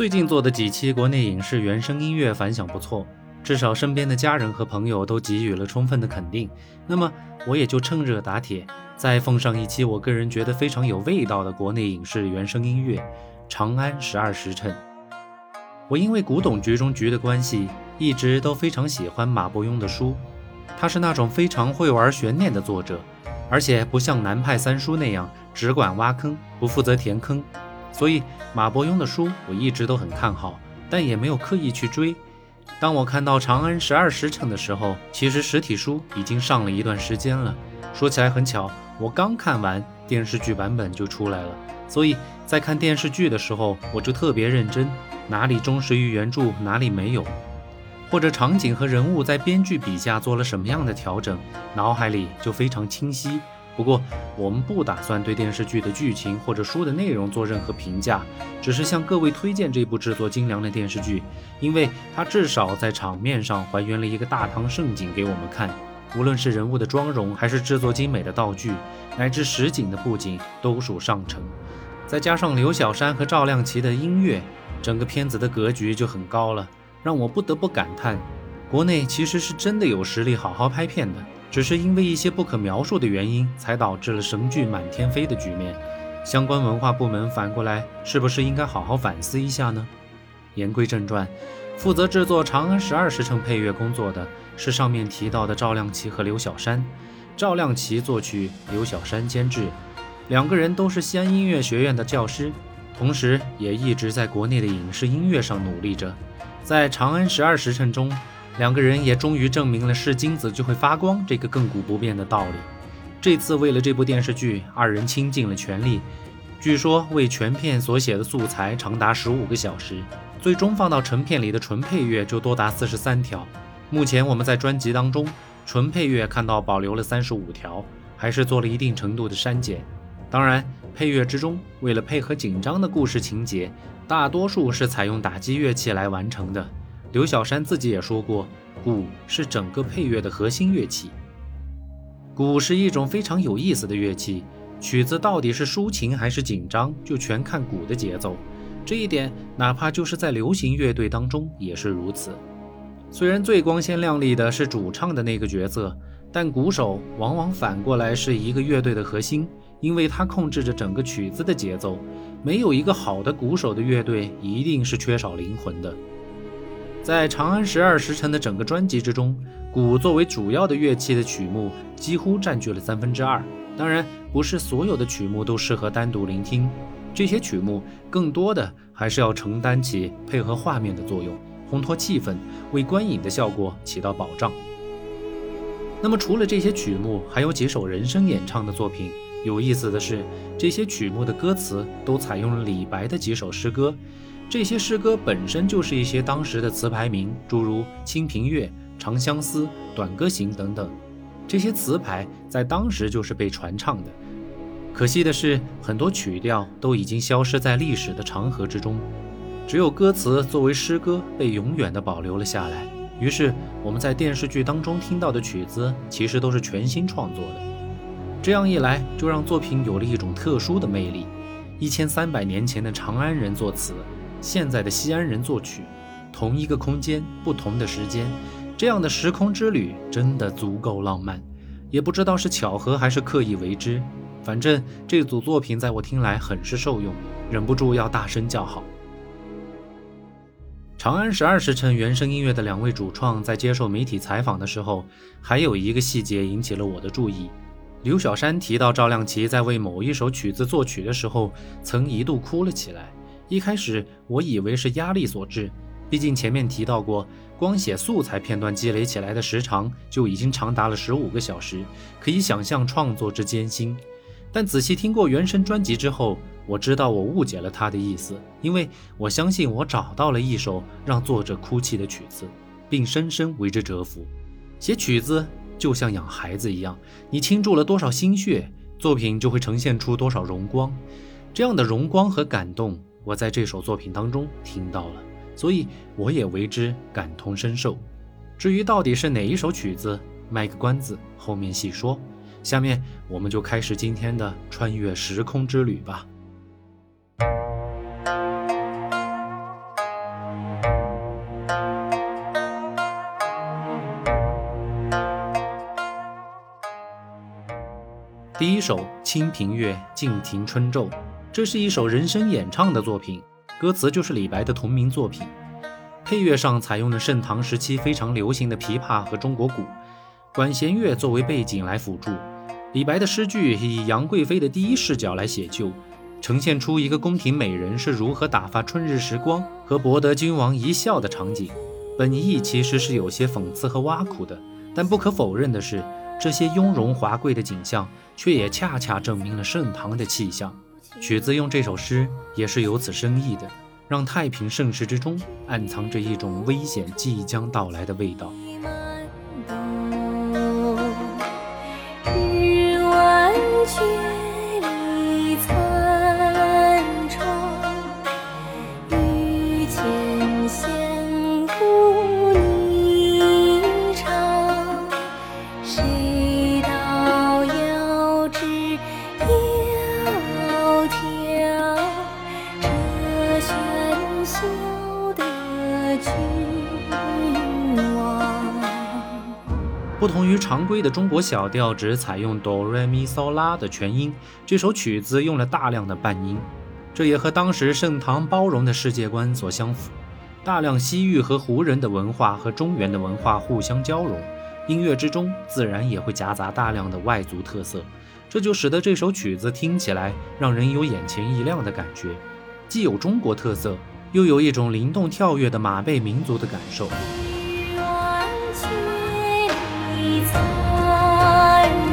最近做的几期国内影视原声音乐反响不错，至少身边的家人和朋友都给予了充分的肯定。那么我也就趁热打铁，再奉上一期我个人觉得非常有味道的国内影视原声音乐《长安十二时辰》。我因为古董局中局的关系，一直都非常喜欢马伯庸的书。他是那种非常会玩悬念的作者，而且不像南派三叔那样只管挖坑，不负责填坑。所以马伯庸的书我一直都很看好，但也没有刻意去追。当我看到《长安十二时辰》的时候，其实实体书已经上了一段时间了。说起来很巧，我刚看完电视剧版本就出来了，所以在看电视剧的时候，我就特别认真，哪里忠实于原著，哪里没有，或者场景和人物在编剧笔下做了什么样的调整，脑海里就非常清晰。不过，我们不打算对电视剧的剧情或者书的内容做任何评价，只是向各位推荐这部制作精良的电视剧，因为它至少在场面上还原了一个大唐盛景给我们看，无论是人物的妆容，还是制作精美的道具，乃至实景的布景，都属上乘。再加上刘小山和赵亮奇的音乐，整个片子的格局就很高了，让我不得不感叹，国内其实是真的有实力好好拍片的。只是因为一些不可描述的原因，才导致了神剧满天飞的局面。相关文化部门反过来，是不是应该好好反思一下呢？言归正传，负责制作《长安十二时辰》配乐工作的是上面提到的赵亮奇和刘小山。赵亮奇作曲，刘小山监制，两个人都是西安音乐学院的教师，同时也一直在国内的影视音乐上努力着。在《长安十二时辰》中。两个人也终于证明了是金子就会发光这个亘古不变的道理。这次为了这部电视剧，二人倾尽了全力。据说为全片所写的素材长达十五个小时，最终放到成片里的纯配乐就多达四十三条。目前我们在专辑当中，纯配乐看到保留了三十五条，还是做了一定程度的删减。当然，配乐之中为了配合紧张的故事情节，大多数是采用打击乐器来完成的。刘小山自己也说过，鼓是整个配乐的核心乐器。鼓是一种非常有意思的乐器，曲子到底是抒情还是紧张，就全看鼓的节奏。这一点，哪怕就是在流行乐队当中也是如此。虽然最光鲜亮丽的是主唱的那个角色，但鼓手往往反过来是一个乐队的核心，因为他控制着整个曲子的节奏。没有一个好的鼓手的乐队，一定是缺少灵魂的。在《长安十二时辰》的整个专辑之中，鼓作为主要的乐器的曲目几乎占据了三分之二。当然，不是所有的曲目都适合单独聆听，这些曲目更多的还是要承担起配合画面的作用，烘托气氛，为观影的效果起到保障。那么，除了这些曲目，还有几首人声演唱的作品。有意思的是，这些曲目的歌词都采用了李白的几首诗歌。这些诗歌本身就是一些当时的词牌名，诸如《清平乐》《长相思》《短歌行》等等。这些词牌在当时就是被传唱的。可惜的是，很多曲调都已经消失在历史的长河之中，只有歌词作为诗歌被永远的保留了下来。于是，我们在电视剧当中听到的曲子，其实都是全新创作的。这样一来，就让作品有了一种特殊的魅力。一千三百年前的长安人作词。现在的西安人作曲，同一个空间，不同的时间，这样的时空之旅真的足够浪漫。也不知道是巧合还是刻意为之，反正这组作品在我听来很是受用，忍不住要大声叫好。《长安十二时辰》原声音乐的两位主创在接受媒体采访的时候，还有一个细节引起了我的注意。刘小山提到赵亮奇在为某一首曲子作曲的时候，曾一度哭了起来。一开始我以为是压力所致，毕竟前面提到过，光写素材片段积累起来的时长就已经长达了十五个小时，可以想象创作之艰辛。但仔细听过原声专辑之后，我知道我误解了他的意思，因为我相信我找到了一首让作者哭泣的曲子，并深深为之折服。写曲子就像养孩子一样，你倾注了多少心血，作品就会呈现出多少荣光。这样的荣光和感动。我在这首作品当中听到了所以我也为之感同身受。至于到底是哪一首曲子卖个关子后面细说。下面我们就开始今天的穿越时空之旅吧。第一首清平乐静亭春昼这是一首人声演唱的作品，歌词就是李白的同名作品。配乐上采用了盛唐时期非常流行的琵琶和中国鼓，管弦乐作为背景来辅助。李白的诗句以杨贵妃的第一视角来写就，呈现出一个宫廷美人是如何打发春日时光和博得君王一笑的场景。本意其实是有些讽刺和挖苦的，但不可否认的是，这些雍容华贵的景象，却也恰恰证明了盛唐的气象。曲子用这首诗也是有此深意的。让太平盛世之中暗藏着一种危险即将到来的味道。不同于常规的中国小调，只采用哆瑞咪嗦拉的全音，这首曲子用了大量的半音，这也和当时盛唐包容的世界观所相符。大量西域和胡人的文化和中原的文化互相交融，音乐之中自然也会夹杂大量的外族特色，这就使得这首曲子听起来让人有眼前一亮的感觉，既有中国特色，又有一种灵动跳跃的马背民族的感受。三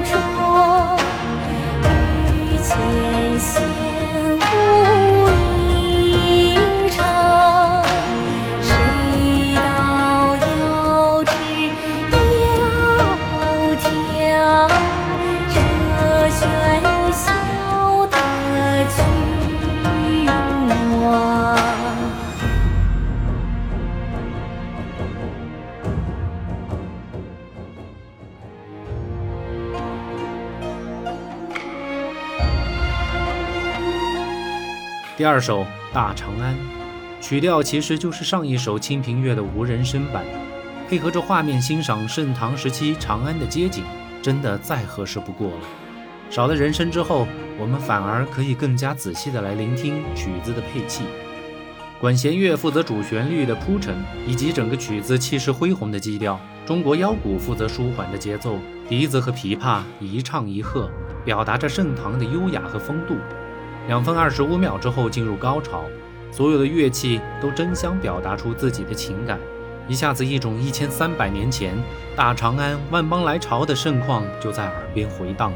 桌愈前行第二首《大长安》，曲调其实就是上一首《清平乐》的无人声版，配合着画面欣赏盛唐时期长安的街景，真的再合适不过了。少了人声之后，我们反而可以更加仔细的来聆听曲子的配器。管弦乐负责主旋律的铺陈，以及整个曲子气势恢宏的基调；中国腰鼓负责舒缓的节奏，笛子和琵琶一唱一和，表达着盛唐的优雅和风度。两分二十五秒之后进入高潮，所有的乐器都争相表达出自己的情感，一下子一种一千三百年前大长安万邦来朝的盛况就在耳边回荡。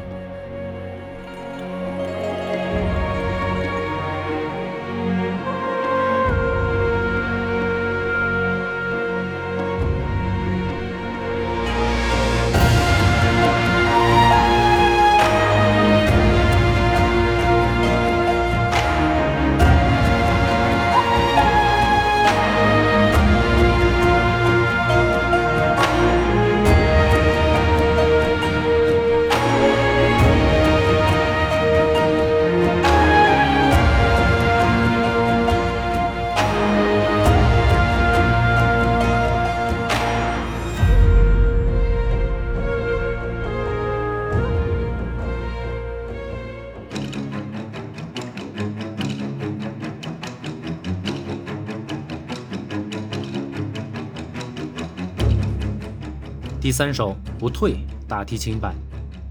三首不退大提琴版，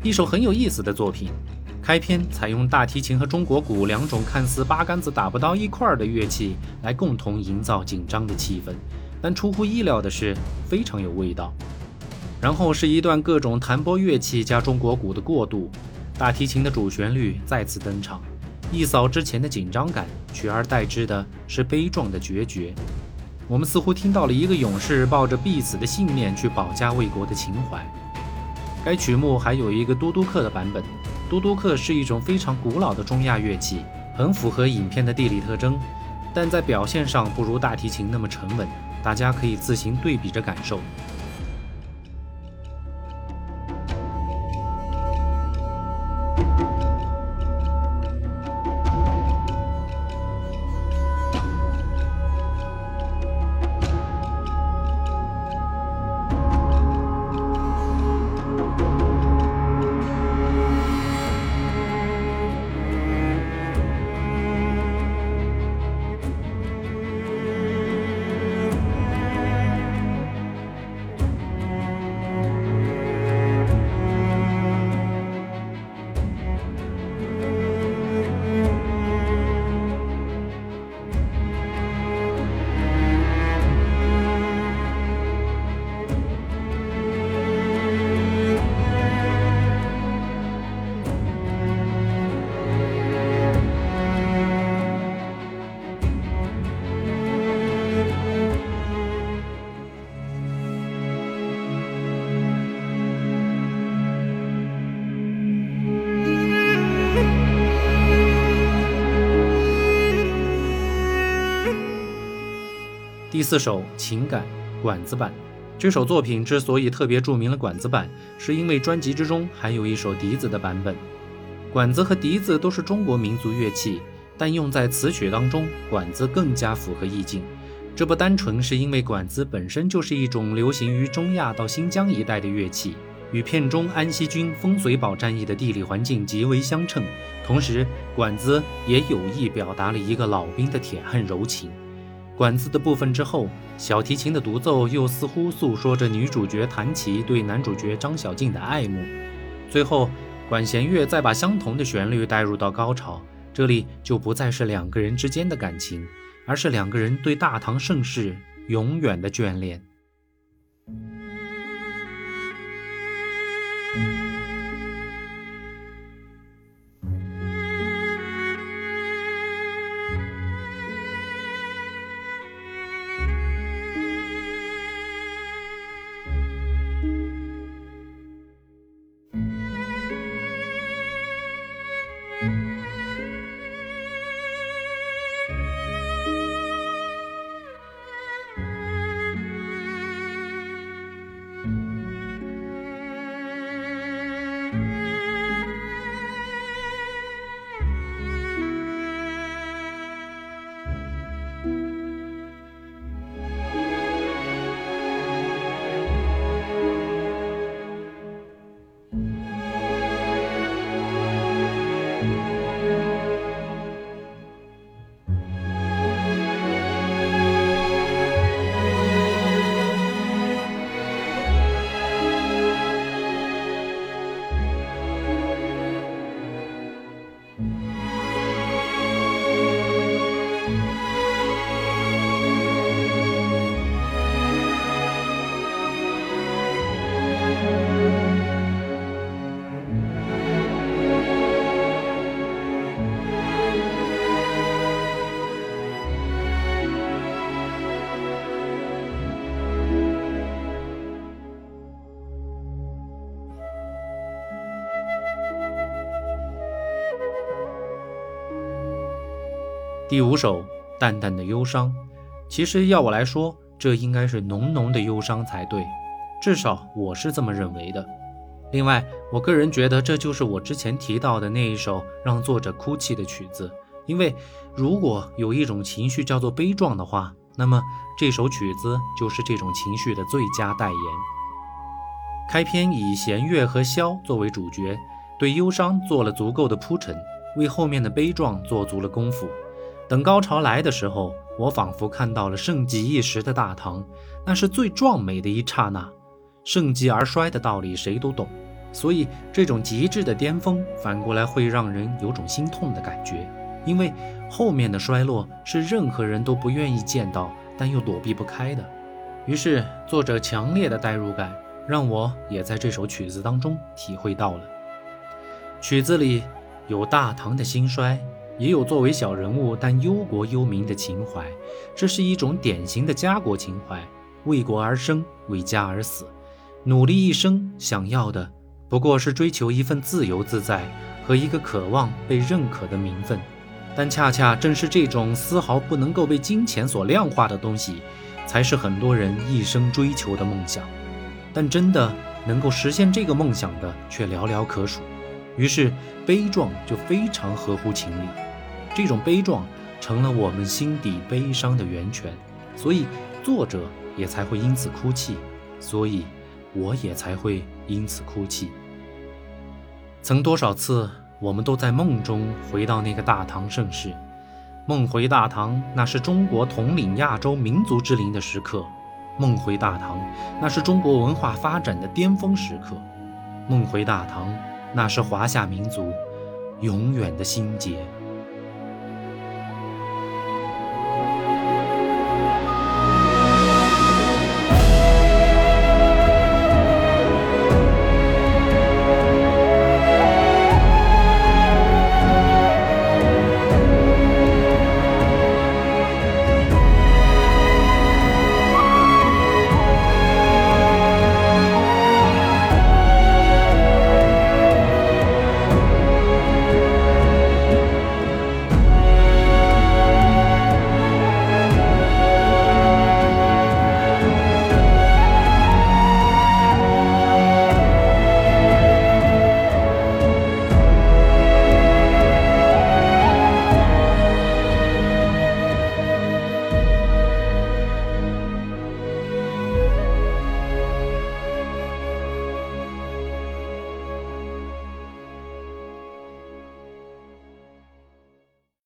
一首很有意思的作品。开篇采用大提琴和中国鼓两种看似八竿子打不到一块儿的乐器来共同营造紧张的气氛，但出乎意料的是非常有味道。然后是一段各种弹拨乐器加中国鼓的过渡，大提琴的主旋律再次登场，一扫之前的紧张感，取而代之的是悲壮的决绝。我们似乎听到了一个勇士抱着必死的信念去保家卫国的情怀。该曲目还有一个嘟嘟克的版本，嘟嘟克是一种非常古老的中亚乐器，很符合影片的地理特征，但在表现上不如大提琴那么沉稳，大家可以自行对比着感受。第四首情感管子版，这首作品之所以特别著名了管子版，是因为专辑之中还有一首笛子的版本。管子和笛子都是中国民族乐器，但用在词曲当中，管子更加符合意境。这不单纯是因为管子本身就是一种流行于中亚到新疆一带的乐器，与片中安西军风随堡战役的地理环境极为相称。同时，管子也有意表达了一个老兵的铁汉柔情。管子的部分之后，小提琴的独奏又似乎诉说着女主角谭琪对男主角张小静的爱慕。最后，管弦乐再把相同的旋律带入到高潮，这里就不再是两个人之间的感情，而是两个人对大唐盛世永远的眷恋。第五首，淡淡的忧伤。其实要我来说，这应该是浓浓的忧伤才对，至少我是这么认为的。另外，我个人觉得这就是我之前提到的那一首让作者哭泣的曲子。因为如果有一种情绪叫做悲壮的话，那么这首曲子就是这种情绪的最佳代言。开篇以弦乐和箫作为主角，对忧伤做了足够的铺陈，为后面的悲壮做足了功夫。等高潮来的时候，我仿佛看到了盛极一时的大唐，那是最壮美的一刹那。盛极而衰的道理谁都懂，所以这种极致的巅峰，反过来会让人有种心痛的感觉，因为后面的衰落是任何人都不愿意见到，但又躲避不开的。于是，作者强烈的代入感，让我也在这首曲子当中体会到了。曲子里有大唐的兴衰。也有作为小人物但忧国忧民的情怀，这是一种典型的家国情怀，为国而生，为家而死，努力一生，想要的不过是追求一份自由自在和一个渴望被认可的名分。但恰恰正是这种丝毫不能够被金钱所量化的东西，才是很多人一生追求的梦想。但真的能够实现这个梦想的却寥寥可数，于是悲壮就非常合乎情理。这种悲壮成了我们心底悲伤的源泉，所以作者也才会因此哭泣，所以我也才会因此哭泣。曾多少次，我们都在梦中回到那个大唐盛世，梦回大唐，那是中国统领亚洲民族之林的时刻；梦回大唐，那是中国文化发展的巅峰时刻；梦回大唐，那是华夏民族永远的心结。